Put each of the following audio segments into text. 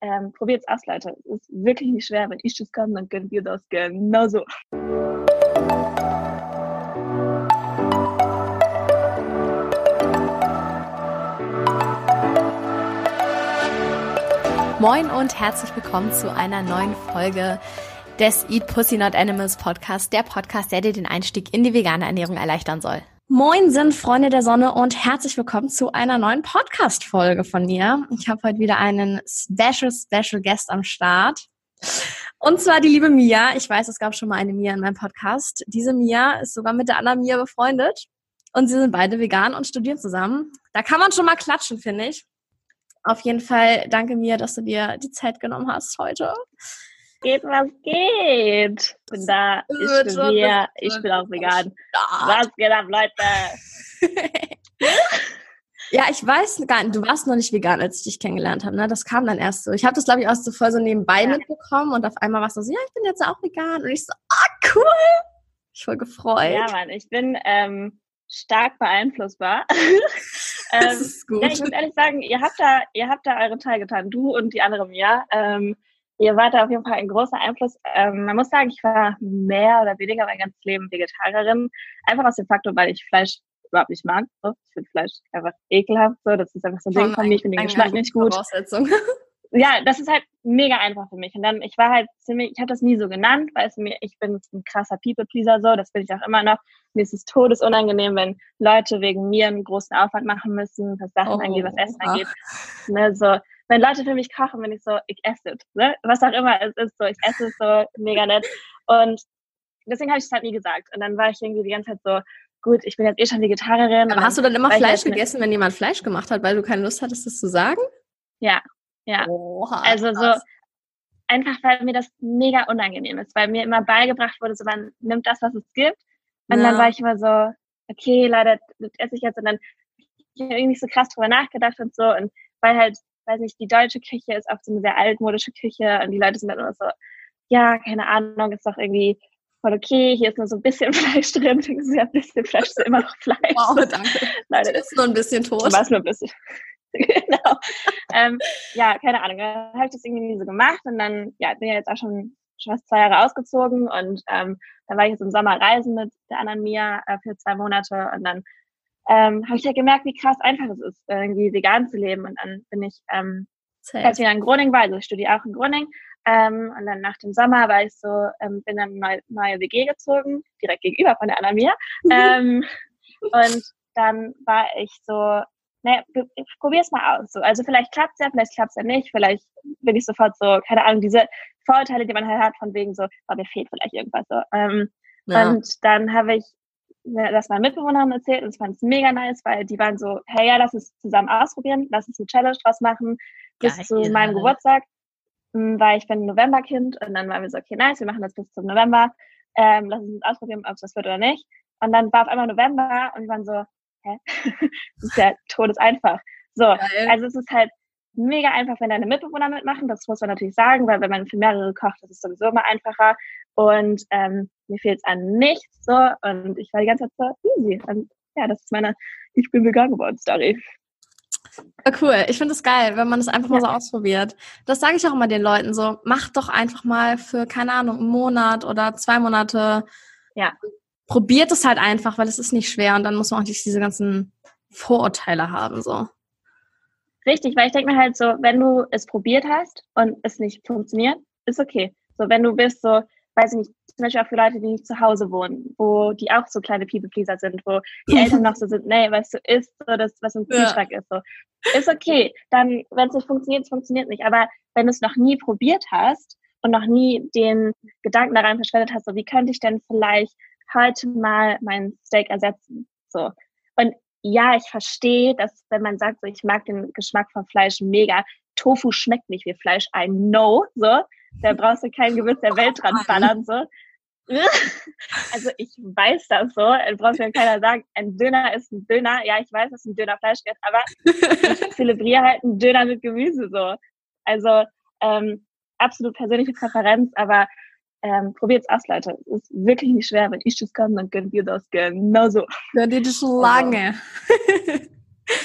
ähm, probiert's aus, Leute. Es ist wirklich nicht schwer. Wenn ich das kann, dann könnt ihr das genauso. Moin und herzlich willkommen zu einer neuen Folge des Eat Pussy Not Animals Podcast, der Podcast, der dir den Einstieg in die vegane Ernährung erleichtern soll. Moin sind Freunde der Sonne und herzlich willkommen zu einer neuen Podcast-Folge von mir. Ich habe heute wieder einen Special, Special Guest am Start. Und zwar die liebe Mia. Ich weiß, es gab schon mal eine Mia in meinem Podcast. Diese Mia ist sogar mit der anderen Mia befreundet. Und sie sind beide vegan und studieren zusammen. Da kann man schon mal klatschen, finde ich. Auf jeden Fall danke Mia, dass du dir die Zeit genommen hast heute geht, was geht? Ich bin da, ich bin hier, ich bin auch vegan. Was geht ab, Leute? ja, ich weiß gar nicht, du warst noch nicht vegan, als ich dich kennengelernt habe, ne? Das kam dann erst so. Ich habe das, glaube ich, auch so voll so nebenbei ja. mitbekommen und auf einmal warst du so, ja, ich bin jetzt auch vegan. Und ich so, ah, cool. Ich voll gefreut. Ja, Mann, ich bin ähm, stark beeinflussbar. ähm, das ist gut. Ja, ich muss ehrlich sagen, ihr habt da, ihr habt da euren Teil getan, du und die andere Mia. Ähm, ihr wart da auf jeden Fall ein großer Einfluss. Ähm, man muss sagen, ich war mehr oder weniger mein ganzes Leben Vegetarierin. Einfach aus dem Faktor, weil ich Fleisch überhaupt nicht mag. So. Ich finde Fleisch einfach ekelhaft. So. Das ist einfach so ein Ding von mir. Ich finde den Geschmack nicht gut. Ja, das ist halt mega einfach für mich. Und dann, ich war halt ziemlich, ich habe das nie so genannt, weil es mir, ich bin ein krasser People-Pleaser so, das bin ich auch immer noch. Mir ist es todesunangenehm, wenn Leute wegen mir einen großen Aufwand machen müssen, was Sachen oh, angeht, was Essen angeht. Ne, so, wenn Leute für mich kochen, bin ich so, ich esse es, ne? was auch immer es ist, so, ich esse es so, mega nett. Und deswegen habe ich es halt nie gesagt. Und dann war ich irgendwie die ganze Zeit so, gut, ich bin jetzt eh schon Vegetarierin. Aber hast du dann immer Fleisch gegessen, wenn jemand Fleisch gemacht hat, weil du keine Lust hattest, das zu sagen? Ja, ja. Oha, also so, einfach weil mir das mega unangenehm ist, weil mir immer beigebracht wurde, so man nimmt das, was es gibt. Und ja. dann war ich immer so, okay, leider das esse ich jetzt. Und dann ich irgendwie nicht so krass drüber nachgedacht und so. Und weil halt weiß nicht, die deutsche Küche ist oft so eine sehr altmodische Küche und die Leute sind dann immer so, ja, keine Ahnung, ist doch irgendwie voll okay, hier ist nur so ein bisschen Fleisch drin, ich ja, ein bisschen Fleisch ist immer noch Fleisch. Wow, danke. Nein, das ist nur ein bisschen tot. Aber ist nur ein bisschen. genau. ähm, ja, keine Ahnung, dann habe ich das irgendwie nie so gemacht und dann, ja, bin ja jetzt auch schon, schon fast zwei Jahre ausgezogen und ähm, dann war ich jetzt im Sommer reisen mit der anderen Mia äh, für zwei Monate und dann ähm, habe ich ja gemerkt, wie krass einfach es ist, irgendwie vegan zu leben. Und dann bin ich, ähm, als ich wieder in Groningen war, also ich studiere auch in Groningen, ähm, und dann nach dem Sommer war ich so, ähm, bin dann eine neue, WG gezogen, direkt gegenüber von der Anna Mhm. Ähm, und dann war ich so, naja, probier's mal aus. So. Also vielleicht klappt's ja, vielleicht klappt's ja nicht, vielleicht bin ich sofort so, keine Ahnung, diese Vorurteile, die man halt hat, von wegen so, oh, mir fehlt vielleicht irgendwas so. Ähm, ja. Und dann habe ich das meinen Mitbewohnern erzählt und ich fand es mega nice, weil die waren so, hey, ja, lass uns zusammen ausprobieren, lass uns eine Challenge draus machen, bis Geil. zu meinem Geburtstag, hm, weil ich bin ein Novemberkind und dann waren wir so, okay, nice, wir machen das bis zum November, ähm, lass uns ausprobieren, ob es das wird oder nicht. Und dann war auf einmal November und wir waren so, hä? das ist ja todeseinfach. So, Geil. also es ist halt mega einfach, wenn deine Mitbewohner mitmachen. Das muss man natürlich sagen, weil wenn man für mehrere kocht, das ist sowieso immer einfacher. Und ähm, mir fehlt es an nichts so. Und ich war die ganze Zeit so easy. Und ja, das ist meine Ich bin vegan geworden Story. cool. Ich finde es geil, wenn man es einfach mal so ausprobiert. Das sage ich auch immer den Leuten so. Mach doch einfach mal für, keine Ahnung, einen Monat oder zwei Monate. Ja. Probiert es halt einfach, weil es ist nicht schwer und dann muss man auch nicht diese ganzen Vorurteile haben, so. Richtig, weil ich denke mir halt so, wenn du es probiert hast und es nicht funktioniert, ist okay. So, wenn du bist so, weiß ich nicht, zum Beispiel auch für Leute, die nicht zu Hause wohnen, wo die auch so kleine People-Pleaser sind, wo die Eltern noch so sind, nee, weißt du, isst so das, was im Kühlschrank ja. ist, so. Ist okay. Dann, wenn es nicht funktioniert, es funktioniert nicht. Aber wenn du es noch nie probiert hast und noch nie den Gedanken da rein verschwendet hast, so, wie könnte ich denn vielleicht heute mal mein Steak ersetzen? So. Und ja, ich verstehe, dass wenn man sagt, so, ich mag den Geschmack von Fleisch mega, Tofu schmeckt nicht wie Fleisch, I know, so, da brauchst du kein Gewürz der Welt dran ballern, so. Also ich weiß das so, da brauchst mir keiner sagen, ein Döner ist ein Döner. Ja, ich weiß, dass ein Döner Fleisch gibt, aber ich zelebriere halt einen Döner mit Gemüse so. Also ähm, absolut persönliche Präferenz, aber ähm, es aus, Leute. Es ist wirklich nicht schwer. Wenn ich das kann, dann können wir das genauso. Könnt ihr das lange. Also,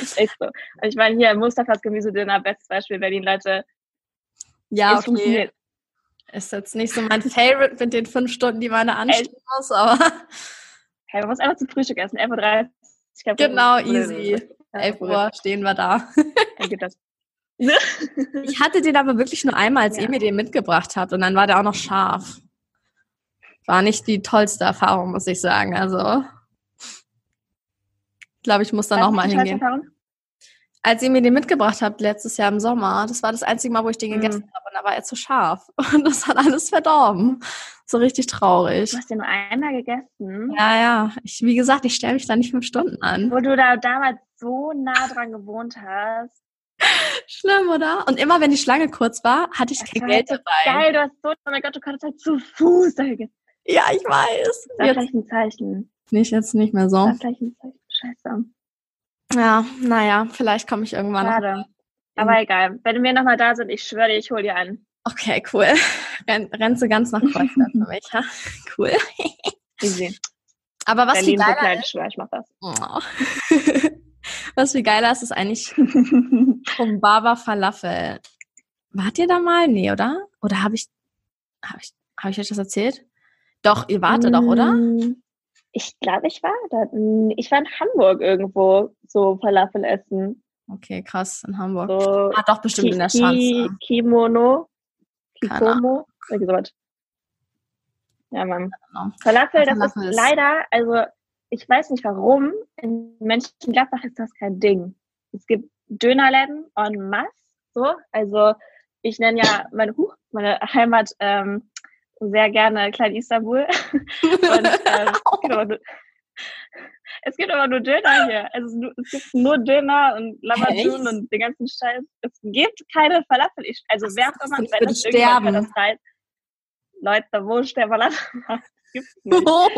ist echt so. Ich meine, hier Mustafas Gemüsedöner, bestes Beispiel Berlin, Leute. Ja, es okay. Ist jetzt nicht so mein Favorite mit den fünf Stunden, die man da anstehen muss, aber. Hey, man muss einfach zum Frühstück essen, 11.30 Uhr. Genau, easy. 11 Uhr stehen wir da. ich hatte den aber wirklich nur einmal, als ja. ihr mir den mitgebracht habt und dann war der auch noch scharf. War nicht die tollste Erfahrung, muss ich sagen. Also, ich glaube, ich muss da nochmal hingehen. Als ihr mir den mitgebracht habt, letztes Jahr im Sommer, das war das einzige Mal, wo ich den mhm. gegessen habe und da war er zu scharf. Und das hat alles verdorben. So richtig traurig. Du hast den nur einmal gegessen? Ja, ja. Ich, wie gesagt, ich stelle mich da nicht fünf Stunden an. Wo du da damals so nah dran gewohnt hast. Schlimm, oder? Und immer wenn die Schlange kurz war, hatte ich das kein Geld dabei. Geil, du hast so, oh mein Gott, du konntest halt zu Fuß da Ja, ich weiß. Das ist vielleicht ein Zeichen. Nicht, jetzt nicht mehr so. Das ist vielleicht ein Zeichen. Scheiße. Ja, naja, vielleicht komme ich irgendwann Schade. Aber egal. Wenn wir nochmal da sind, ich schwöre dir, ich hole dir einen. Okay, cool. Renn, rennst du ganz nach Kreuzberg für mich, ja? Cool. Easy. Aber was Berlin viel geiler so klein, ist, schwör, ich mach das. Oh. was viel geiler ist, ist eigentlich Humbaba Falafel. Wart ihr da mal? Nee, oder? Oder habe ich, habe ich, habe ich euch das erzählt? Doch, ihr wartet mm, doch, oder? Mm, ich glaube, ich war da. Ich war in Hamburg irgendwo so Falafel essen. Okay, krass, in Hamburg. So ah, doch, bestimmt Ki in der Schanze. Kimono. Kikomo. Irgendwie sowas. Ja, Mann. Falafel, das Falafel ist leider, also ich weiß nicht warum, in Mönchengladbach ist das kein Ding. Es gibt Dönerläden en masse, so. Also ich nenne ja meine, Huch, meine Heimat ähm, sehr gerne Klein Istanbul. Und, ähm, genau, es gibt aber nur Döner hier. Also es gibt nur Döner und Lamajun und den ganzen Scheiß. Es gibt keine Falafel. Ich, also wer auch immer, wenn das irgendwann das heißt, Leute, wo ist der Falafel? Gibt's nicht. Oh.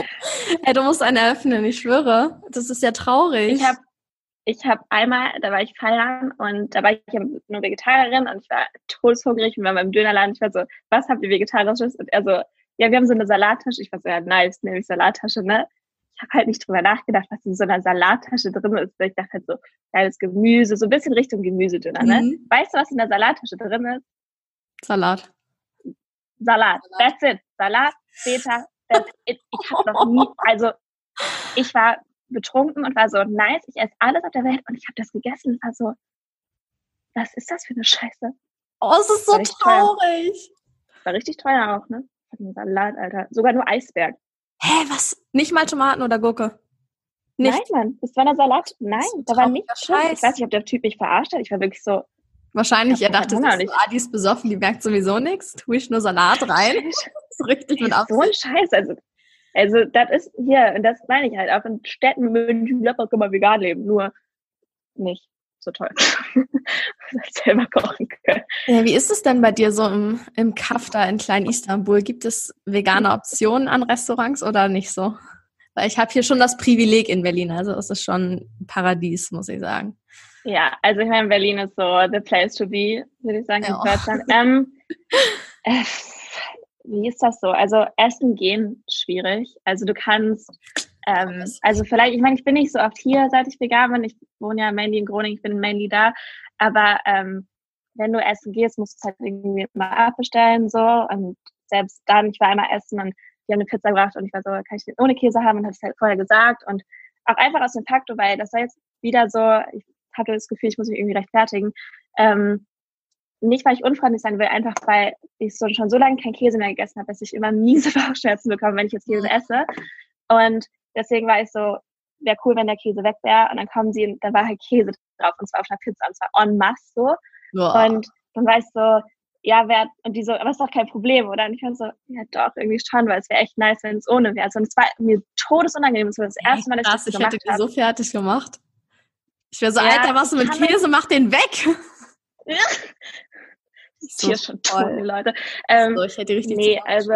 Hey, du musst einen eröffnen, ich schwöre. Das ist ja traurig. Ich habe ich hab einmal, da war ich feiern und da war ich ja nur Vegetarierin und ich war todeshungrig und war beim Dönerladen. Ich war so, was habt ihr Vegetarisches? Und er so, ja, wir haben so eine Salattasche. Ich war so, ja, nice, nehme ich Salattasche, ne? ich habe halt nicht drüber nachgedacht, was in so einer Salattasche drin ist. Ich dachte halt so, geiles Gemüse, so ein bisschen Richtung Gemüsedünner, ne? Mhm. Weißt du, was in der Salattasche drin ist? Salat. Salat. That's it. Salat, Feta, that's it. Ich habe noch nie, also ich war betrunken und war so, nice, ich esse alles auf der Welt und ich habe das gegessen und war so, was ist das für eine Scheiße? Oh, es ist so traurig. Teuer. War richtig teuer auch, ne? Salat, Alter. Sogar nur Eisberg. Hä, was? Nicht mal Tomaten oder Gurke? Nicht. Nein, Mann, das war eine Salat. Nein, da war nichts drin. Ich weiß nicht, ob der Typ mich verarscht hat. Ich war wirklich so. Wahrscheinlich, er dachte, das ist Adi ist besoffen, die merkt sowieso nichts. Tue ich nur Salat rein. so richtig mit Absicht. So ein Scheiß. Also, also das ist hier, und das meine ich halt, auch in Städten München, Gladbach kann man vegan leben, nur nicht so toll. selber kochen können. Ja, wie ist es denn bei dir so im, im Kaff da in Klein-Istanbul? Gibt es vegane Optionen an Restaurants oder nicht so? Weil ich habe hier schon das Privileg in Berlin, also es ist schon ein Paradies, muss ich sagen. Ja, also ich meine, Berlin ist so the place to be, würde ich sagen, ja. in Deutschland. Ähm, äh, wie ist das so? Also Essen gehen schwierig. Also du kannst ähm, also vielleicht, ich meine, ich bin nicht so oft hier, seit ich vegan bin. Ich wohne ja mainly in Groningen, ich bin mainly da. Aber ähm, wenn du essen gehst, musst du es halt irgendwie mal abbestellen so. Und selbst dann, ich war einmal essen und die haben eine Pizza gebracht und ich war so, kann ich den ohne Käse haben und habe es halt vorher gesagt. Und auch einfach aus dem Faktor, weil das war jetzt wieder so, ich hatte das Gefühl, ich muss mich irgendwie rechtfertigen. Ähm, nicht, weil ich unfreundlich sein will, einfach weil ich so, schon so lange kein Käse mehr gegessen habe, dass ich immer miese Bauchschmerzen bekomme, wenn ich jetzt Käse esse. Und Deswegen war ich so, wäre cool, wenn der Käse weg wäre. Und dann kommen sie, und da war halt Käse drauf, und zwar auf einer Pizza, und zwar en masse so. Boah. Und dann war ich so, ja, wer, und die so, aber ist doch kein Problem, oder? Und ich war so, ja doch, irgendwie schon, weil es wäre echt nice, wenn es ohne wäre. Und es war mir todesunangenehm, es war das erste Mal, dass ich das gemacht habe. Ich hätte die so fertig gemacht. Ich wäre so, ja, Alter, was du mit Käse, mach den weg! Ja. Ist hier schon toll, Leute. Ähm, so, ich hätte richtig nee, also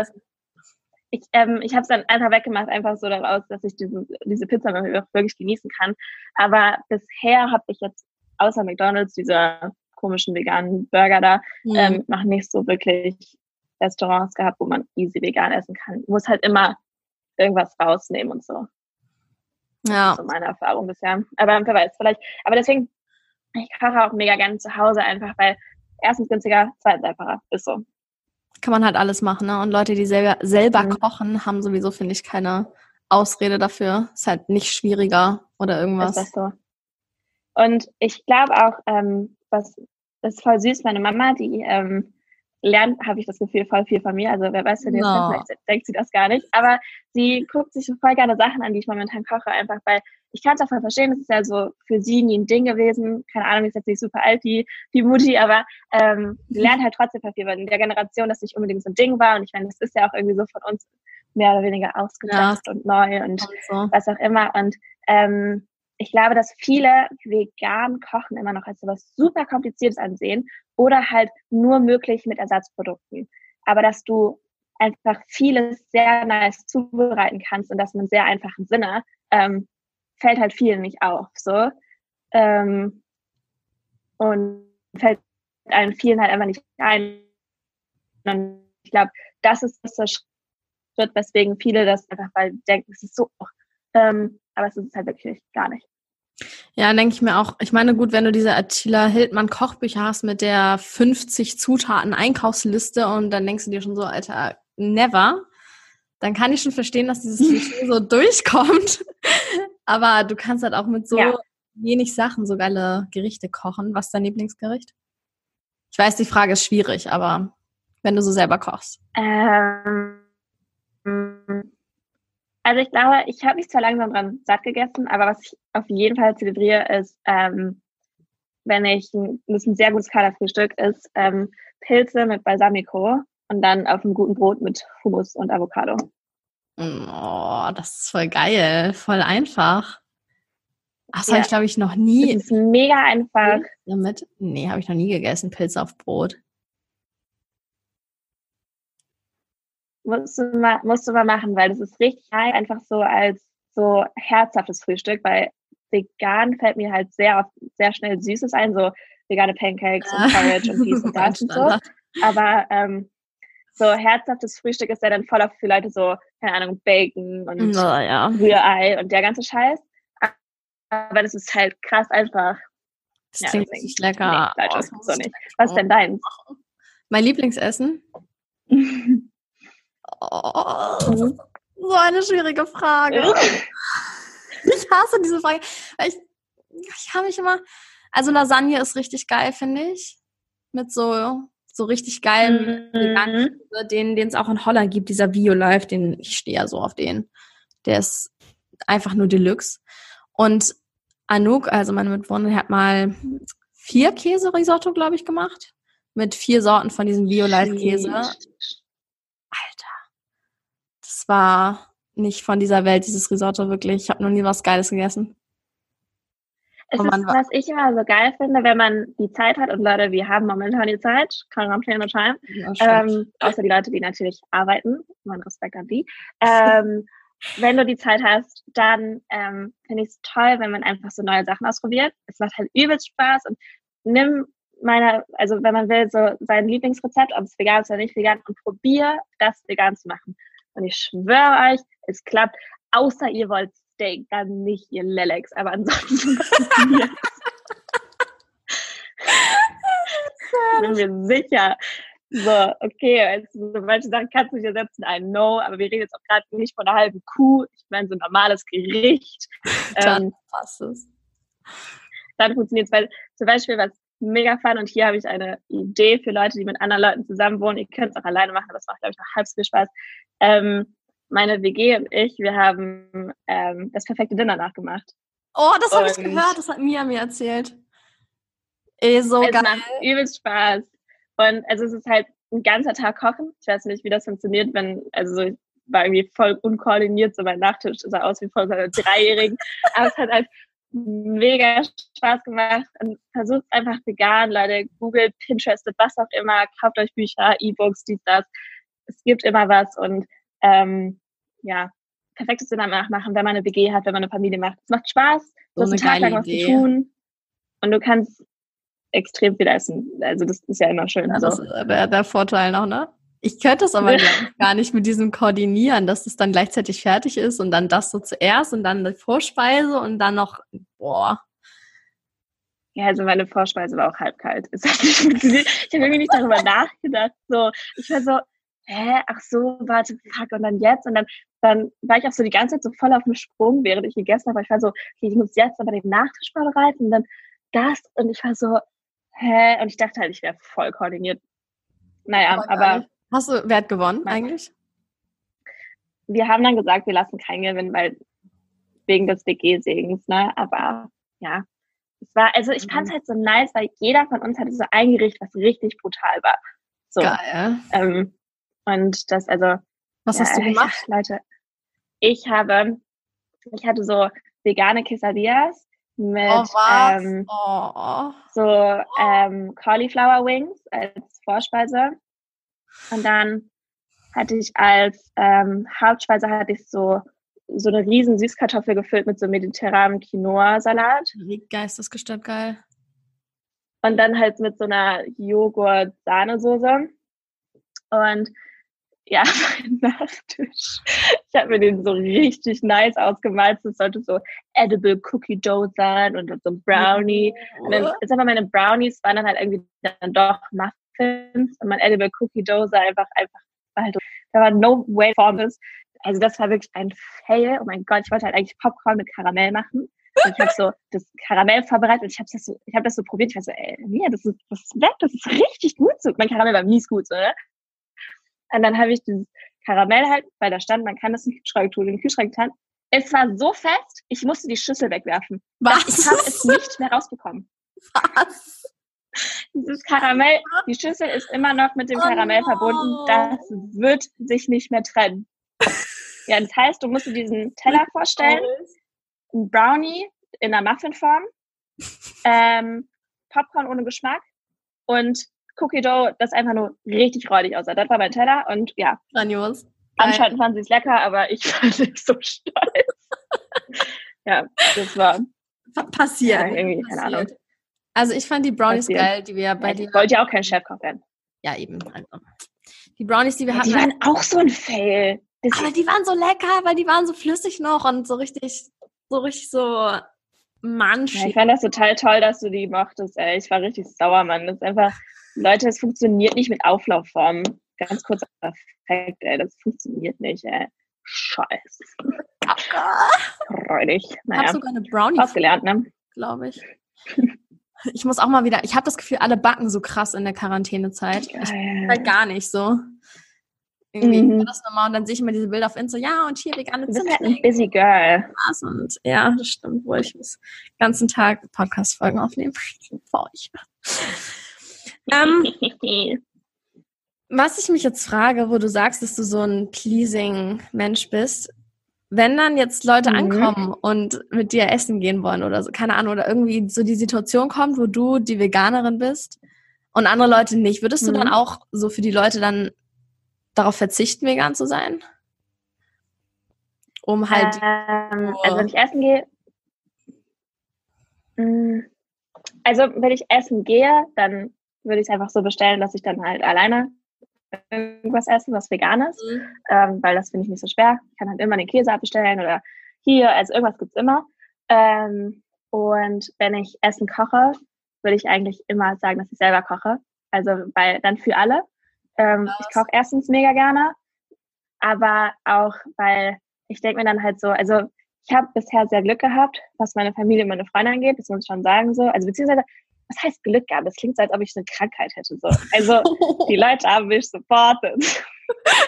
ich, ähm, ich habe es dann einfach weggemacht, einfach so daraus, dass ich diesen, diese Pizza wirklich genießen kann. Aber bisher habe ich jetzt außer McDonald's, dieser komischen veganen Burger da, mhm. ähm, noch nicht so wirklich Restaurants gehabt, wo man easy vegan essen kann. Muss halt immer irgendwas rausnehmen und so. Ja. Das ist so meine Erfahrung bisher. Aber wer weiß, vielleicht. Aber deswegen, ich koche auch mega gerne zu Hause einfach, weil erstens günstiger, zweitens einfacher. Ist so. Kann man halt alles machen, ne? Und Leute, die selber, selber mhm. kochen, haben sowieso, finde ich, keine Ausrede dafür. Ist halt nicht schwieriger oder irgendwas. Ist das so. Und ich glaube auch, ähm, was ist voll süß, meine Mama, die ähm, lernt, habe ich das Gefühl, voll viel von mir. Also wer weiß, wenn ihr no. das vielleicht denkt sie das gar nicht. Aber sie guckt sich voll gerne Sachen an, die ich momentan koche, einfach weil ich kann es auch voll verstehen, es ist ja so für sie nie ein Ding gewesen. Keine Ahnung, ist jetzt nicht super alt, die, die Mutti, aber ähm, sie lernt halt trotzdem viel, weil in der Generation das nicht unbedingt so ein Ding war. Und ich meine, das ist ja auch irgendwie so von uns mehr oder weniger ausgedacht ja. und neu und so. was auch immer. Und ähm, ich glaube, dass viele vegan kochen immer noch als so was super kompliziertes ansehen oder halt nur möglich mit Ersatzprodukten. Aber dass du einfach vieles sehr nice zubereiten kannst und das in einem sehr einfachen Sinne, ähm, fällt halt vielen nicht auf. So. Ähm, und fällt einem vielen halt einfach nicht ein. Und ich glaube, das ist der Schritt, weswegen viele das einfach weil denken, es ist so ähm, aber es ist halt wirklich gar nicht. Ja, denke ich mir auch. Ich meine, gut, wenn du diese Attila Hildmann Kochbücher hast mit der 50 Zutaten Einkaufsliste und dann denkst du dir schon so, Alter, never, dann kann ich schon verstehen, dass dieses Klischee so durchkommt. Aber du kannst halt auch mit so ja. wenig Sachen so geile Gerichte kochen. Was ist dein Lieblingsgericht? Ich weiß, die Frage ist schwierig, aber wenn du so selber kochst. Ähm, also ich glaube, ich habe mich zwar langsam dran satt gegessen, aber was ich auf jeden Fall zelebriere, ist, ähm, wenn ich, das ist ein sehr gutes Kaderfrühstück, ist ähm, Pilze mit Balsamico und dann auf einem guten Brot mit Hummus und Avocado. Oh, das ist voll geil, voll einfach. Ach, das ja. habe ich, glaube ich, noch nie. Das ist mega einfach. Damit? Nee, habe ich noch nie gegessen, Pilze auf Brot. musst du mal, musst du mal machen, weil das ist richtig geil, einfach so als so herzhaftes Frühstück, weil vegan fällt mir halt sehr oft, sehr schnell Süßes ein, so vegane Pancakes und Porridge und dies und das und so. Aber ähm, so herzhaftes Frühstück ist ja dann voll auf für Leute so, keine Ahnung, Bacon und ja. Rührei und der ganze Scheiß. Aber das ist halt krass einfach. Das ja, klingt richtig lecker. Nee, oh, so nicht. Was ist denn deins? Mein Lieblingsessen? Oh, so eine schwierige Frage. ich hasse diese Frage. Ich, ich kann mich immer. Also Lasagne ist richtig geil, finde ich. Mit so, so richtig geilen mhm. den, den es auch in Holland gibt, dieser Bio-Life, den, ich stehe ja so auf den. Der ist einfach nur Deluxe. Und Anouk, also meine Mitwohnerin, hat mal vier Käse-Risotto, glaube ich, gemacht. Mit vier Sorten von diesem Bio-Life-Käse war nicht von dieser Welt, dieses Risotto wirklich. Ich habe noch nie was Geiles gegessen. Es ist, was ich immer so geil finde, wenn man die Zeit hat und Leute, wir haben momentan die Zeit, kann man no time, ähm, außer die Leute, die natürlich arbeiten, mein Respekt an die. Ähm, wenn du die Zeit hast, dann ähm, finde ich es toll, wenn man einfach so neue Sachen ausprobiert. Es macht halt übelst Spaß und nimm meiner, also wenn man will, so sein Lieblingsrezept, ob es vegan ist oder nicht vegan, und probier das vegan zu machen. Und ich schwöre euch, es klappt, außer ihr wollt Steak, dann nicht ihr Lelex, aber ansonsten bin mir sicher. So, okay, also, so manche Sachen kannst du nicht ersetzen, I know, aber wir reden jetzt auch gerade nicht von einer halben Kuh, ich meine so ein normales Gericht. Dann ähm, passt es. Dann funktioniert es, weil zum Beispiel, was mega fun und hier habe ich eine Idee für Leute, die mit anderen Leuten zusammen wohnen. Ihr könnt es auch alleine machen, das macht, glaube ich, noch halb so viel Spaß. Ähm, meine WG und ich, wir haben ähm, das perfekte Dinner nachgemacht. Oh, das habe ich gehört, das hat Mia mir erzählt. Ey, so es geil. macht übelst Spaß. Und also es ist halt ein ganzer Tag kochen. Ich weiß nicht, wie das funktioniert, wenn, also ich war irgendwie voll unkoordiniert, so mein Nachtisch sah aus wie voll so eine Dreijährigen. Aber es hat halt mega Spaß gemacht und versucht einfach vegan, Leute, googelt, Pinterestet, was auch immer, kauft euch Bücher, E-Books, dies, das. Es gibt immer was und ähm, ja, perfektes Dinner machen, wenn man eine WG hat, wenn man eine Familie macht. Es macht Spaß, du so hast einen Tag lang was zu tun und du kannst extrem viel essen. Also das ist ja immer schön. Ja, das ist der, der Vorteil noch, ne? Ich könnte es aber gar nicht mit diesem Koordinieren, dass es dann gleichzeitig fertig ist und dann das so zuerst und dann die Vorspeise und dann noch, boah. Ja, also meine Vorspeise war auch halb kalt. Ich habe irgendwie nicht darüber nachgedacht. So, ich war so, hä, ach so, warte, fuck, und dann jetzt? Und dann, dann war ich auch so die ganze Zeit so voll auf dem Sprung, während ich gegessen habe. Ich war so, okay, ich muss jetzt aber den Nachtisch vorbereiten und dann das. Und ich war so, hä? Und ich dachte halt, ich wäre voll koordiniert. Naja, aber. aber Hast du Wert gewonnen eigentlich? Wir haben dann gesagt, wir lassen keinen gewinnen, weil wegen des WG-Segens, ne? Aber ja, es war, also ich fand es mhm. halt so nice, weil jeder von uns hatte so ein Gericht, was richtig brutal war. So. Geil. Ähm, und das, also. Was ja, hast du gemacht? Ich, Leute, ich habe, ich hatte so vegane Quesadillas mit oh, ähm, oh. so ähm, Cauliflower Wings als Vorspeise. Und dann hatte ich als ähm, Hauptspeise hatte ich so so eine riesen Süßkartoffel gefüllt mit so mediterranem Quinoa-Salat. Geistesgestört geil. Und dann halt mit so einer Joghurt-Sahnesoße. Und ja, mein Nachtisch. Ich habe mir den so richtig nice ausgemalt. Es sollte so edible Cookie Dough sein und so ein Brownie. Und dann ist aber meine Brownies waren dann halt irgendwie dann doch Muffins und mein edible Cookie Dough sah einfach einfach halt, da war no way for this also das war wirklich ein Fail. Oh mein Gott, ich wollte halt eigentlich Popcorn mit Karamell machen. Und ich habe so das Karamell vorbereitet und ich habe das so, ich habe das so probiert. Ich war so, ey, nee, das ist, das ist weg, das ist richtig gut so. Mein Karamell war mies gut, so, ne? Und dann habe ich dieses Karamell halt, weil da stand, man kann das in den Kühlschrank tun, in den Kühlschrank getan. Es war so fest, ich musste die Schüssel wegwerfen. Was? Ich habe es nicht mehr rausbekommen. Was? Dieses Karamell, die Schüssel ist immer noch mit dem Karamell oh no. verbunden. Das wird sich nicht mehr trennen. Ja, das heißt, du musst dir diesen Teller vorstellen, ein Brownie in der Muffinform, ähm, Popcorn ohne Geschmack und Cookie Dough, das einfach nur richtig räudig aussah. Das war mein Teller und ja. Grandios. Anscheinend fanden sie es lecker, aber ich war nicht so stolz. ja, das war passiert. Ja, irgendwie, keine Ahnung. Also ich fand die Brownies passiert. geil, die wir bei ja, dir. Ich wollte ja auch kein Chefkoch werden. Ja, eben. Also. Die Brownies, die wir hatten. Die waren auch so ein Fail. Aber die waren so lecker, weil die waren so flüssig noch und so richtig, so richtig so manchig. Ja, ich fand das total toll, dass du die mochtest, ey. Ich war richtig sauer, Mann. Das ist einfach, Leute, es funktioniert nicht mit Auflaufformen. Ganz kurzer Effekt, ey. Das funktioniert nicht, ey. Scheiße. Freudig. Naja. Ich habe sogar eine Brownie. Ausgelernt, ne? Glaube ich. Ich muss auch mal wieder, ich habe das Gefühl, alle backen so krass in der Quarantänezeit. Ich, halt gar nicht so. Irgendwie mhm. war das normal und dann sehe ich immer diese Bilder auf Insta, ja, und hier vegane Du bist halt ein busy girl. Und ja, das stimmt wohl. Ich muss den ganzen Tag Podcast-Folgen aufnehmen für euch. Ähm, was ich mich jetzt frage, wo du sagst, dass du so ein pleasing Mensch bist, wenn dann jetzt Leute mhm. ankommen und mit dir essen gehen wollen oder so, keine Ahnung, oder irgendwie so die Situation kommt, wo du die Veganerin bist und andere Leute nicht, würdest du dann mhm. auch so für die Leute dann darauf verzichten, vegan zu sein? Um halt. Ähm, also wenn ich essen gehe. Mm, also wenn ich essen gehe, dann würde ich es einfach so bestellen, dass ich dann halt alleine irgendwas essen, was vegan ist, mhm. ähm, weil das finde ich nicht so schwer. Ich kann halt immer den Käse abbestellen oder hier, also irgendwas gibt es immer. Ähm, und wenn ich Essen koche, würde ich eigentlich immer sagen, dass ich selber koche. Also weil dann für alle. Ähm, ich koche erstens mega gerne, aber auch, weil ich denke mir dann halt so, also ich habe bisher sehr Glück gehabt, was meine Familie und meine Freunde angeht, das muss ich schon sagen so. Also beziehungsweise, was heißt Glück gehabt? Das klingt so, als ob ich eine Krankheit hätte. So. Also die Leute haben mich supportet.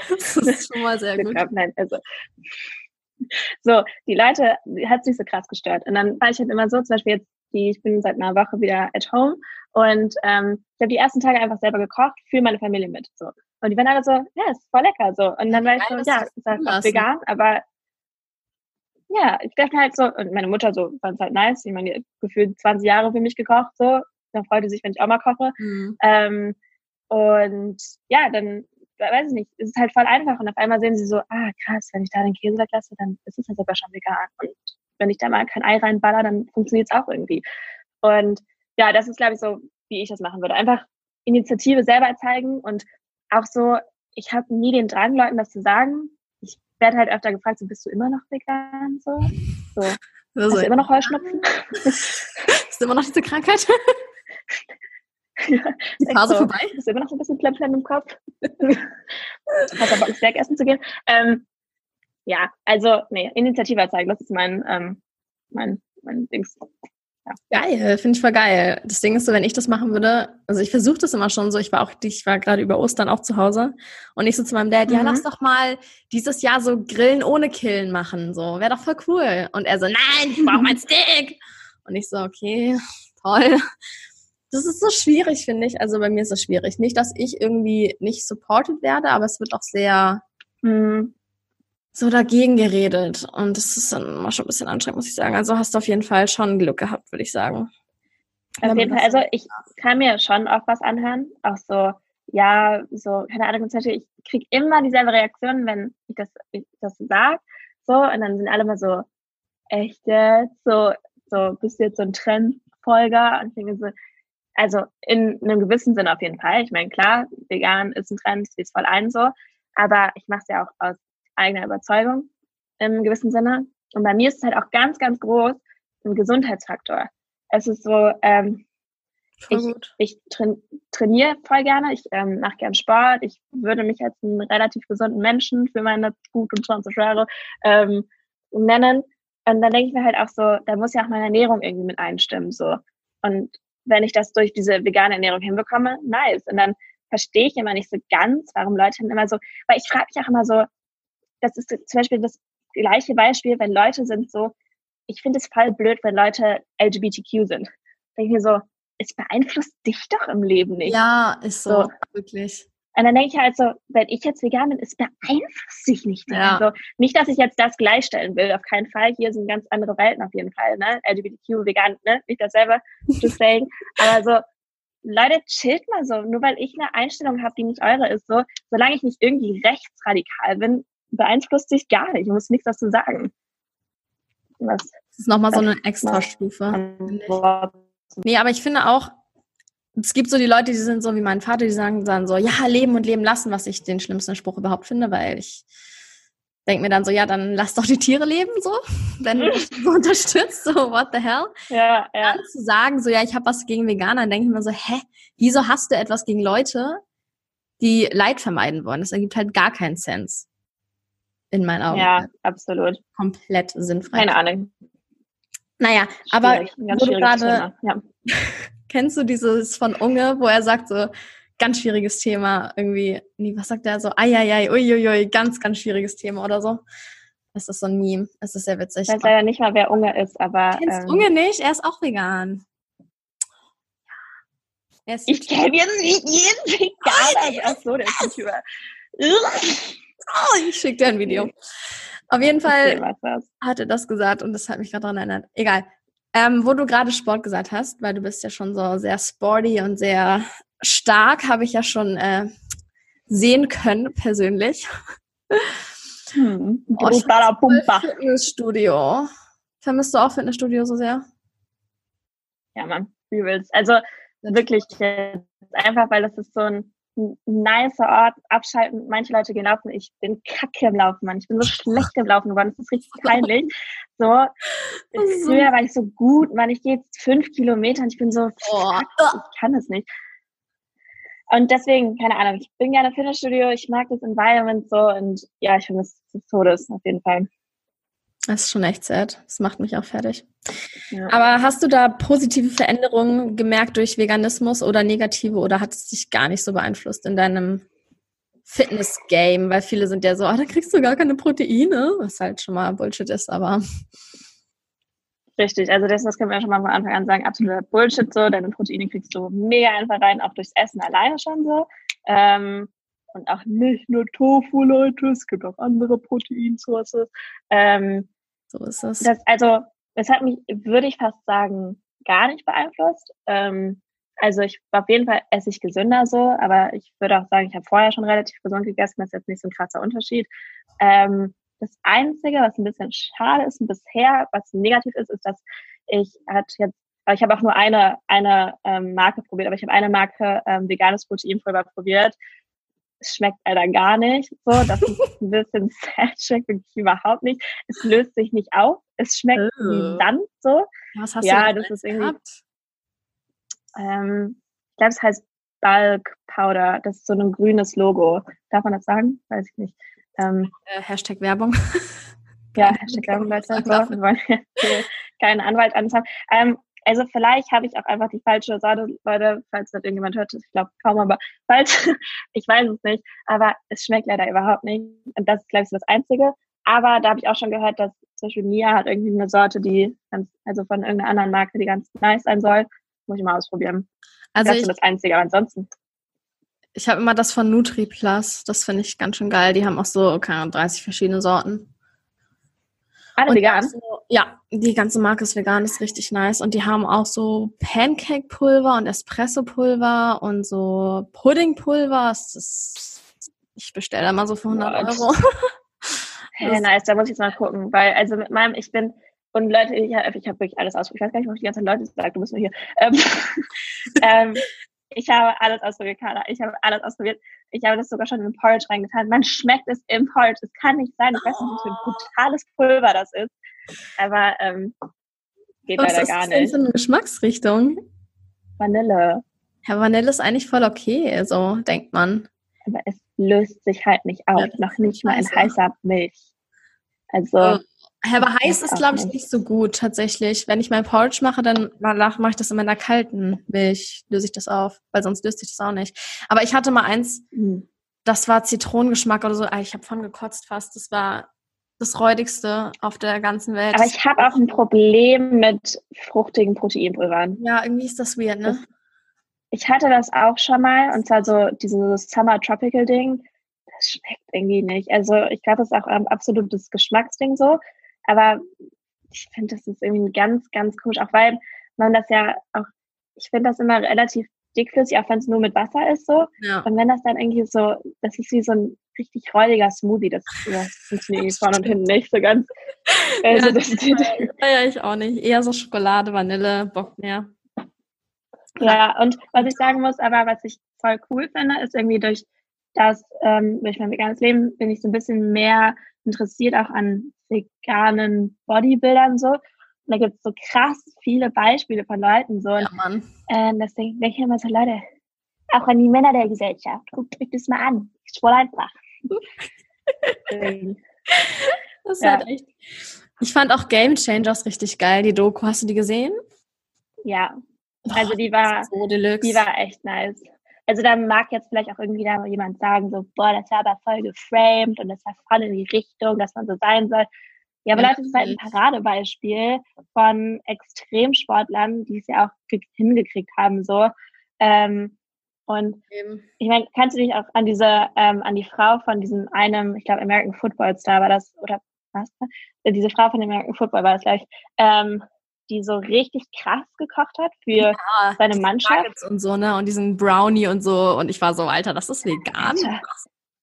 Das ist schon mal sehr gut. Gehabt. Nein, also so, die Leute hat es nicht so krass gestört. Und dann war ich halt immer so, zum Beispiel jetzt, die, ich bin seit einer Woche wieder at home und ähm, ich habe die ersten Tage einfach selber gekocht für meine Familie mit. So. Und die waren alle so, ja, ist voll lecker. So. Und dann war ich so, ja, ist halt vegan, aber ja, ich dachte halt so, und meine Mutter so fand es halt nice. Ich meine, die hat gefühlt 20 Jahre für mich gekocht, so. Dann freute sich, wenn ich auch mal koche. Mhm. Ähm, und ja, dann weiß ich nicht, es ist halt voll einfach. Und auf einmal sehen sie so, ah, krass, wenn ich da den Käse weglasse, dann ist es ja sogar schon vegan. Und wenn ich da mal kein Ei reinballer, dann funktioniert es auch irgendwie. Und ja, das ist, glaube ich, so, wie ich das machen würde. Einfach Initiative selber zeigen und auch so, ich habe nie den Drang, Leuten das zu sagen. Ich werde halt öfter gefragt, so bist du immer noch vegan? So, so Also, Hast du immer noch Heuschnupfen? ist immer noch diese Krankheit? Die Phase so. vorbei? Ist immer noch so ein bisschen Plemplem im Kopf. Hat aber Snack essen zu gehen. Ähm, ja, also, nee, Initiative zeigen, das ist mein, ähm, mein, mein Dings. Ja. Geil, finde ich voll geil. Das Ding ist so, wenn ich das machen würde, also ich versuche das immer schon so, ich war auch, ich war gerade über Ostern auch zu Hause und ich so zu meinem Dad, mhm. ja, lass doch mal dieses Jahr so Grillen ohne Killen machen, so, wäre doch voll cool. Und er so, nein, ich brauche mein Steak. Und ich so, okay, toll. Das ist so schwierig, finde ich. Also bei mir ist es schwierig. Nicht, dass ich irgendwie nicht supported werde, aber es wird auch sehr mhm. So dagegen geredet. Und das ist dann immer schon ein bisschen anstrengend, muss ich sagen. Also hast du auf jeden Fall schon Glück gehabt, würde ich sagen. Auf jeden Fall. Also ich kann mir schon auch was anhören. Auch so, ja, so, keine Ahnung, ich kriege immer dieselbe Reaktion, wenn ich das, ich das sage. So, und dann sind alle mal so, echt jetzt? So, so, bist du jetzt so ein Trendfolger? Und ich denke so, also in einem gewissen Sinne auf jeden Fall. Ich meine, klar, vegan ist ein Trend, es voll ein so, aber ich mache es ja auch aus eigener Überzeugung im gewissen Sinne. Und bei mir ist es halt auch ganz, ganz groß ein Gesundheitsfaktor. Es ist so, ähm, ich, ich train, trainiere voll gerne, ich ähm, mache gern Sport, ich würde mich als einen relativ gesunden Menschen für meine gut und 20 Jahre ähm, nennen. Und dann denke ich mir halt auch so, da muss ja auch meine Ernährung irgendwie mit einstimmen. so. Und wenn ich das durch diese vegane Ernährung hinbekomme, nice. Und dann verstehe ich immer nicht so ganz, warum Leute dann immer so, weil ich frage mich auch immer so, das ist zum Beispiel das gleiche Beispiel, wenn Leute sind so, ich finde es voll blöd, wenn Leute LGBTQ sind. Denke ich mir so, es beeinflusst dich doch im Leben nicht. Ja, ist so, so. wirklich. Und dann denke ich halt so, wenn ich jetzt vegan bin, es beeinflusst sich nicht. Ja. Also nicht, dass ich jetzt das gleichstellen will, auf keinen Fall. Hier sind ganz andere Welten auf jeden Fall, ne? LGBTQ, vegan, ne? Nicht dasselbe, just saying. Aber so, Leute, chillt mal so. Nur weil ich eine Einstellung habe, die nicht eure ist, so, solange ich nicht irgendwie rechtsradikal bin, beeinflusst sich gar nicht. Ich muss nichts dazu sagen. Was, das ist nochmal so eine Extrastufe. Nee, aber ich finde auch, es gibt so die Leute, die sind so wie mein Vater, die sagen dann so, ja, leben und leben lassen, was ich den schlimmsten Spruch überhaupt finde, weil ich denke mir dann so, ja, dann lass doch die Tiere leben, so, wenn du so unterstützt, so, what the hell? Ja, ja. Dann zu sagen, so, ja, ich habe was gegen Veganer, dann denke ich mir so, hä, wieso hast du etwas gegen Leute, die Leid vermeiden wollen? Das ergibt halt gar keinen Sens. In meinen Augen. Ja, absolut. Komplett sinnfrei. Keine Ahnung. Naja, Schwierig, aber wo du gerade, ja. Kennst du dieses von Unge, wo er sagt so, ganz schwieriges Thema irgendwie, nee, was sagt er so, ai, uiuiui, ganz, ganz schwieriges Thema oder so. Das ist so ein Meme. Es ist sehr witzig. Ich weiß leider nicht mal, wer Unge ist, aber. Kennst ähm, Unge nicht? Er ist auch vegan. Ist ich kenne jetzt nicht jeden Veganer. Ach so, der ist YouTuber. oh, ich schicke dir ein Video. Auf jeden Fall okay, hat er das gesagt und das hat mich gerade daran erinnert. Egal. Ähm, wo du gerade Sport gesagt hast, weil du bist ja schon so sehr sporty und sehr stark, habe ich ja schon äh, sehen können, persönlich. Hm, oh, Fitnessstudio. Vermisst du auch Fitnessstudio so sehr? Ja, Mann, übelst. Also wirklich einfach, weil das ist so ein nicer Ort, abschalten. Manche Leute gehen laufen. Ich bin kacke im Laufen, Mann. Ich bin so schlecht im Laufen geworden. Das ist richtig peinlich. So, früher war ich so gut, Mann. Ich gehe jetzt fünf Kilometer und ich bin so, oh. ich kann es nicht. Und deswegen, keine Ahnung, ich bin gerne Fitnessstudio, ich mag das Environment so und ja, ich finde es des Todes auf jeden Fall. Das ist schon echt sad. Das macht mich auch fertig. Ja. Aber hast du da positive Veränderungen gemerkt durch Veganismus oder negative oder hat es dich gar nicht so beeinflusst in deinem Fitness-Game? Weil viele sind ja so, ah, da kriegst du gar keine Proteine, was halt schon mal Bullshit ist, aber. Richtig, also das, das können wir ja schon mal von Anfang an sagen, absoluter Bullshit so, deine Proteine kriegst du mega einfach rein, auch durchs Essen alleine schon so. Ähm, und auch nicht nur Tofu, Leute, es gibt auch andere Proteinsources. Ähm, so ist es. Das, also, es hat mich, würde ich fast sagen, gar nicht beeinflusst. Ähm, also ich auf jeden Fall esse ich gesünder so, aber ich würde auch sagen, ich habe vorher schon relativ gesund gegessen, das ist jetzt nicht so ein krasser Unterschied. Ähm, das Einzige, was ein bisschen schade ist bisher, was negativ ist, ist, dass ich hat jetzt, ich habe auch nur eine, eine ähm, Marke probiert, aber ich habe eine Marke ähm, veganes Proteinpulver probiert es schmeckt leider gar nicht. So, das ist ein bisschen sad, schmeckt wirklich überhaupt nicht. Es löst sich nicht auf. es schmeckt oh. wie Sand so. Was hast ja, du das ist irgendwie. Ähm, ich glaube, es heißt Bulk Powder. Das ist so ein grünes Logo. Darf man das sagen? Weiß ich nicht. Ähm, äh, Hashtag Werbung. ja, Hashtag Werbung, Leute. So, wir wollen keinen Anwalt anzahlen. Ähm, also vielleicht habe ich auch einfach die falsche Sorte, Leute, falls das irgendjemand hört, ich glaube kaum, aber falls, ich weiß es nicht, aber es schmeckt leider überhaupt nicht. Und das ist, glaube ich, so das Einzige. Aber da habe ich auch schon gehört, dass zum Beispiel Mia hat irgendwie eine Sorte, die ganz, also von irgendeiner anderen Marke, die ganz nice sein soll. Muss ich mal ausprobieren. Also das ist das Einzige, aber ansonsten. Ich habe immer das von Nutri Plus. Das finde ich ganz schön geil. Die haben auch so, keine Ahnung, 30 verschiedene Sorten. Alle vegan? Ja, die ganze Marke ist vegan, ist richtig nice. Und die haben auch so Pancake-Pulver und Espresso-Pulver und so Pudding-Pulver. Ich bestelle da mal so für 100 What? Euro. hey, nice, da muss ich jetzt mal gucken. Weil, also mit meinem, ich bin, und Leute, ich, ich habe wirklich alles ausprobiert. Ich weiß gar nicht, was die ganzen Leute sagen, du bist nur hier. Ähm, ähm, ich habe alles ausprobiert, Carla. Ich habe alles ausprobiert. Ich habe das sogar schon in Porridge reingetan. Man schmeckt es im Porridge. Es kann nicht sein. Ich weiß nicht, wie ein brutales Pulver das ist. Aber ähm, geht Was leider gar nicht. Was ist denn so eine Geschmacksrichtung? Vanille. Ja, Vanille ist eigentlich voll okay, so denkt man. Aber es löst sich halt nicht auf. Ja, Noch nicht mal in heißer Milch. Also. Oh. Aber heiß ist, glaube ich, nicht so gut tatsächlich. Wenn ich mein Porridge mache, dann mache ich das in meiner kalten Milch, löse ich das auf, weil sonst löst sich das auch nicht. Aber ich hatte mal eins, mhm. das war Zitronengeschmack oder so. Ah, ich habe von gekotzt fast. Das war das räudigste auf der ganzen Welt. Aber ich habe auch ein Problem mit fruchtigen Proteinpulvern. Ja, irgendwie ist das weird, ne? Ich hatte das auch schon mal und zwar so dieses Summer Tropical Ding. Das schmeckt irgendwie nicht. Also ich glaube, das ist auch ein absolutes Geschmacksding so. Aber ich finde, das ist irgendwie ganz, ganz komisch, auch weil man das ja auch, ich finde das immer relativ dickflüssig, auch wenn es nur mit Wasser ist so. Ja. Und wenn das dann irgendwie so, das ist wie so ein richtig räudiger Smoothie, das, das funktioniert vorne und hinten nicht so ganz. Also ja, das ja, ich auch nicht. Eher so Schokolade, Vanille, Bock mehr. Ja, und was ich sagen muss, aber was ich voll cool finde, ist irgendwie durch das, ähm, durch mein veganes Leben bin ich so ein bisschen mehr interessiert auch an veganen Bodybuildern so. Und da gibt es so krass viele Beispiele von Leuten so. Ja, Mann. äh, das denke denk ich immer so, Leute, auch an die Männer der Gesellschaft, guckt euch das mal an. Voll einfach. das ja. halt echt. Ich fand auch Game Changers richtig geil, die Doku. Hast du die gesehen? Ja. Also die war, so die war echt nice also da mag jetzt vielleicht auch irgendwie da jemand sagen, so, boah, das war aber voll geframed und das war voll in die Richtung, dass man so sein soll. Ja, aber ja, Leute, das ist halt ein Paradebeispiel von Extremsportlern, die es ja auch hingekriegt haben, so. Ähm, und Eben. ich meine, kannst du dich auch an diese, ähm, an die Frau von diesem einem, ich glaube, American Football Star war das, oder was? Diese Frau von American Football war das, glaube ich, ähm, die so richtig krass gekocht hat für ja, seine Mannschaft. Und so, ne? Und diesen Brownie und so. Und ich war so, Alter, das ist vegan. Alter,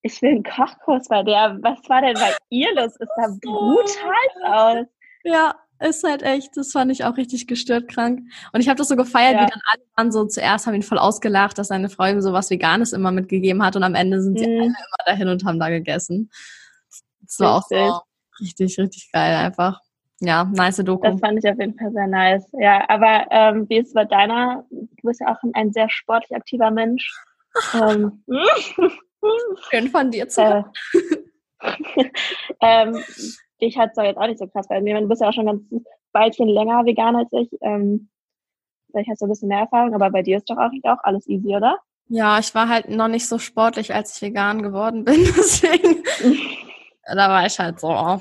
ich will einen Kochkurs bei der. Was war denn bei ihr los? Ist da brutal aus. Ja, ist halt echt, das fand ich auch richtig gestört krank. Und ich habe das so gefeiert, ja. wie dann alle waren so, zuerst haben ihn voll ausgelacht, dass seine Frau ihm so was Veganes immer mitgegeben hat und am Ende sind sie mhm. alle immer dahin und haben da gegessen. Das war richtig. auch so richtig, richtig geil einfach. Ja, nice Doku. Das fand ich auf jeden Fall sehr nice. Ja, aber ähm, wie ist es bei deiner? Du bist ja auch ein sehr sportlich aktiver Mensch. ähm, Schön von dir zu hören. Äh, ähm, dich hat es jetzt auch nicht so krass bei mir. Du bist ja auch schon ganz Weilchen länger vegan als ich. Ähm, vielleicht hast du ein bisschen mehr Erfahrung, aber bei dir ist doch auch, auch alles easy, oder? Ja, ich war halt noch nicht so sportlich, als ich vegan geworden bin. Deswegen, da war ich halt so, oh,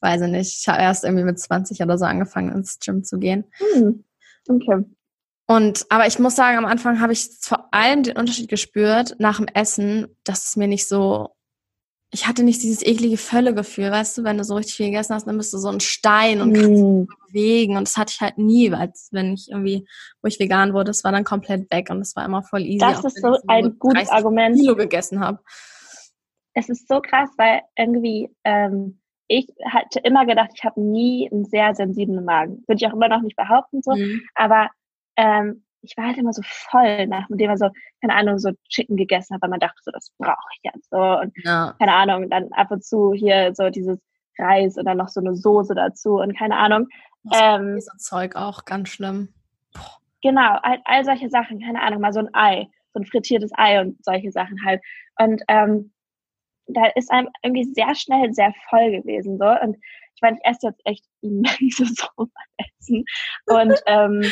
weiß ich nicht, ich habe erst irgendwie mit 20 oder so angefangen ins Gym zu gehen. Hm. Okay. Und, aber ich muss sagen, am Anfang habe ich vor allem den Unterschied gespürt nach dem Essen, dass es mir nicht so, ich hatte nicht dieses eklige Völlegefühl, weißt du, wenn du so richtig viel gegessen hast, dann bist du so ein Stein und kannst mm. dich bewegen und das hatte ich halt nie, als wenn ich irgendwie, wo ich vegan wurde, das war dann komplett weg und es war immer voll easy. Das ist so ein gutes Argument. Kilo gegessen habe. Es ist so krass, weil irgendwie, ähm, ich hatte immer gedacht, ich habe nie einen sehr sensiblen Magen. Würde ich auch immer noch nicht behaupten so. Mhm. Aber ähm, ich war halt immer so voll, nachdem man so, keine Ahnung, so Chicken gegessen hat, weil man dachte so, das brauche ich jetzt so. Und ja. keine Ahnung, dann ab und zu hier so dieses Reis oder noch so eine Soße dazu und keine Ahnung. Ähm, Zeug auch ganz schlimm. Boah. Genau, all, all solche Sachen, keine Ahnung, mal so ein Ei, so ein frittiertes Ei und solche Sachen halt. Und ähm, da ist einem irgendwie sehr schnell sehr voll gewesen so und ich meine, ich esse jetzt echt immense Essen und ähm,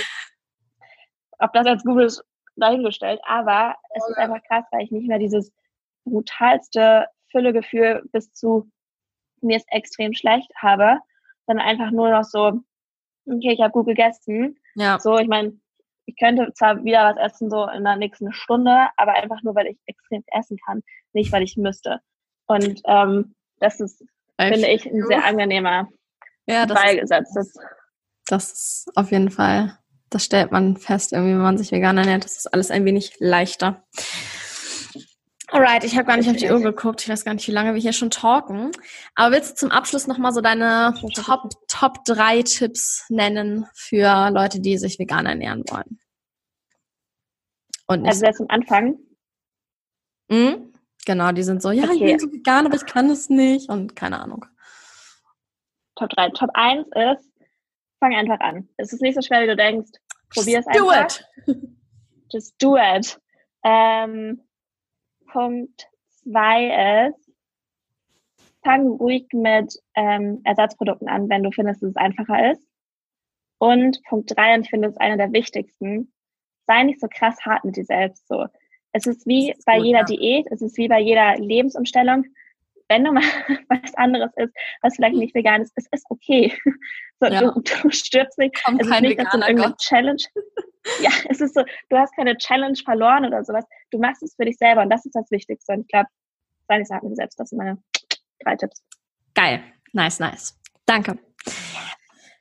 ob das jetzt gut ist, dahingestellt, aber es ist einfach krass, weil ich nicht mehr dieses brutalste Füllegefühl bis zu mir ist extrem schlecht habe, sondern einfach nur noch so, okay, ich habe gut gegessen. Ja. So, ich meine, ich könnte zwar wieder was essen, so in der nächsten Stunde, aber einfach nur, weil ich extrem essen kann, nicht weil ich müsste. Und ähm, das ist, ich finde ich, ein sehr angenehmer ja, das Beigesetz. Ist, das ist auf jeden Fall, das stellt man fest, irgendwie, wenn man sich vegan ernährt, das ist alles ein wenig leichter. Alright, ich habe gar nicht auf die Uhr geguckt. Ich weiß gar nicht, wie lange wir hier schon talken. Aber willst du zum Abschluss nochmal so deine Top, Top 3 Tipps nennen für Leute, die sich vegan ernähren wollen? Und also jetzt am Anfang? Mhm. Genau, die sind so, ja, okay. ich bin so vegan, aber ich kann es nicht und keine Ahnung. Top 3. Top 1 ist, fang einfach an. Es ist nicht so schwer, wie du denkst. Probier es einfach. Do it! Just do it. Ähm, Punkt 2 ist, fang ruhig mit ähm, Ersatzprodukten an, wenn du findest, dass es einfacher ist. Und Punkt 3, und ich finde, das ist einer der wichtigsten, sei nicht so krass hart mit dir selbst. So. Es ist wie ist bei gut, jeder ja. Diät, es ist wie bei jeder Lebensumstellung wenn du mal was anderes isst, was vielleicht nicht vegan ist, es ist okay. So, ja. du, du stirbst nicht. Kommt es ist nicht, dass du irgendeine Gott. Challenge. ja, es ist so, du hast keine Challenge verloren oder sowas. Du machst es für dich selber und das ist das Wichtigste. Und ich glaube, nicht so mir selbst. Das sind meine drei Tipps. Geil. Nice, nice. Danke.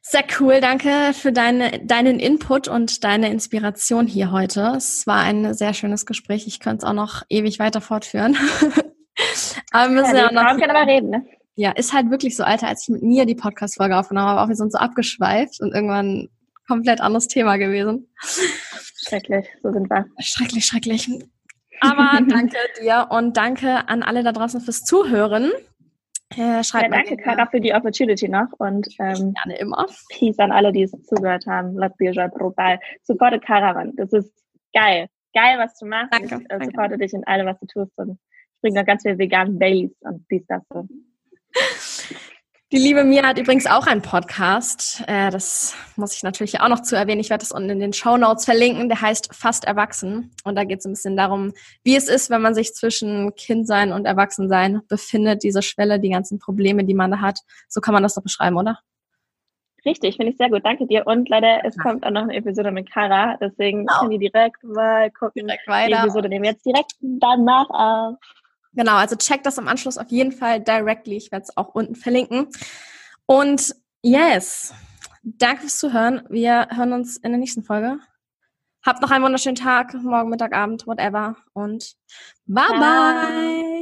Sehr cool, danke für deine, deinen Input und deine Inspiration hier heute. Es war ein sehr schönes Gespräch. Ich könnte es auch noch ewig weiter fortführen. Aber wir müssen ja, ja auch noch. Können aber reden, ne? Ja, ist halt wirklich so, Alter, als ich mit mir die Podcast-Folge aufgenommen habe, auch wir sind so abgeschweift und irgendwann komplett anderes Thema gewesen. Schrecklich, so sind wir. Schrecklich, schrecklich. Aber danke dir und danke an alle da draußen fürs Zuhören. Äh, schreibt ja, danke, Kara, für die Opportunity noch und ähm, gerne immer. Peace an alle, die es zugehört haben. Latvia brutal. Supporte Caravan. Das ist geil. Geil, was du machst. Danke, ich äh, supporte dich in allem, was du tust und ich bringe da ganz viel veganen Baileys und dies, das so. Die liebe Mia hat übrigens auch einen Podcast. Äh, das muss ich natürlich auch noch zu erwähnen. Ich werde das unten in den Show Notes verlinken. Der heißt Fast Erwachsen. Und da geht es ein bisschen darum, wie es ist, wenn man sich zwischen Kindsein und Erwachsensein befindet. Diese Schwelle, die ganzen Probleme, die man da hat. So kann man das doch beschreiben, oder? Richtig, finde ich sehr gut. Danke dir. Und leider, es ja. kommt auch noch eine Episode mit Kara. Deswegen genau. können die direkt mal gucken. Direkt weiter. Die Episode nehmen wir jetzt direkt danach auf. Genau, also check das am Anschluss auf jeden Fall directly. Ich werde es auch unten verlinken. Und yes, danke fürs Zuhören. Wir hören uns in der nächsten Folge. Habt noch einen wunderschönen Tag, morgen, Mittag, Abend, whatever. Und bye bye. bye.